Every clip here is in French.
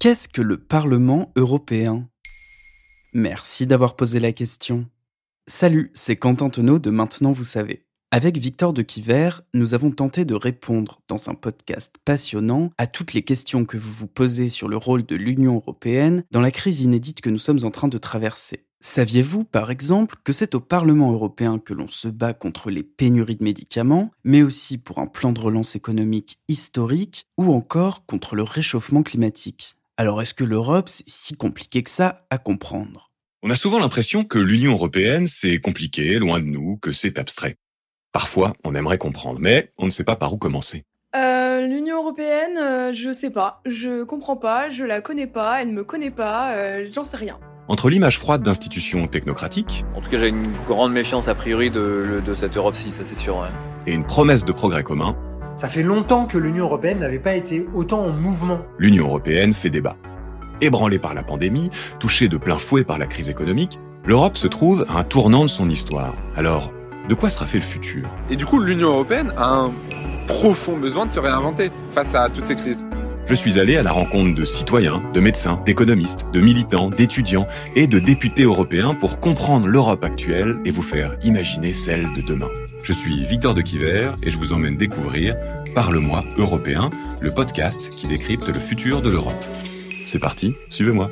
Qu'est-ce que le Parlement européen? Merci d'avoir posé la question. Salut, c'est Quentin Tenot de Maintenant vous savez. Avec Victor de Quiver, nous avons tenté de répondre dans un podcast passionnant à toutes les questions que vous vous posez sur le rôle de l'Union européenne dans la crise inédite que nous sommes en train de traverser. Saviez-vous, par exemple, que c'est au Parlement européen que l'on se bat contre les pénuries de médicaments, mais aussi pour un plan de relance économique historique, ou encore contre le réchauffement climatique? Alors est-ce que l'Europe, c'est si compliqué que ça à comprendre? On a souvent l'impression que l'Union européenne, c'est compliqué, loin de nous, que c'est abstrait. Parfois, on aimerait comprendre, mais on ne sait pas par où commencer. Euh, L'Union européenne, euh, je sais pas, je comprends pas, je la connais pas, elle me connaît pas, euh, j'en sais rien. Entre l'image froide d'institutions technocratiques En tout cas, j'ai une grande méfiance a priori de, de cette Europe-ci, ça c'est sûr. ouais. et une promesse de progrès commun, Ça fait longtemps que l'Union européenne n'avait pas été autant en mouvement. l'Union européenne fait débat. Ébranlée par la pandémie, touchée de plein fouet par la crise économique, l'Europe se trouve à un tournant de son histoire. Alors, de quoi sera fait le futur? Et du coup, l'Union européenne a un profond besoin de se réinventer face à toutes ces crises. Je suis allé à la rencontre de citoyens, de médecins, d'économistes, de militants, d'étudiants et de députés européens pour comprendre l'Europe actuelle et vous faire imaginer celle de demain. Je suis Victor de Quiver et je vous emmène découvrir Parle-moi européen, le podcast qui décrypte le futur de l'Europe. C'est parti, suivez-moi.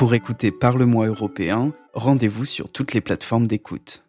Pour écouter Parle-moi européen, rendez-vous sur toutes les plateformes d'écoute.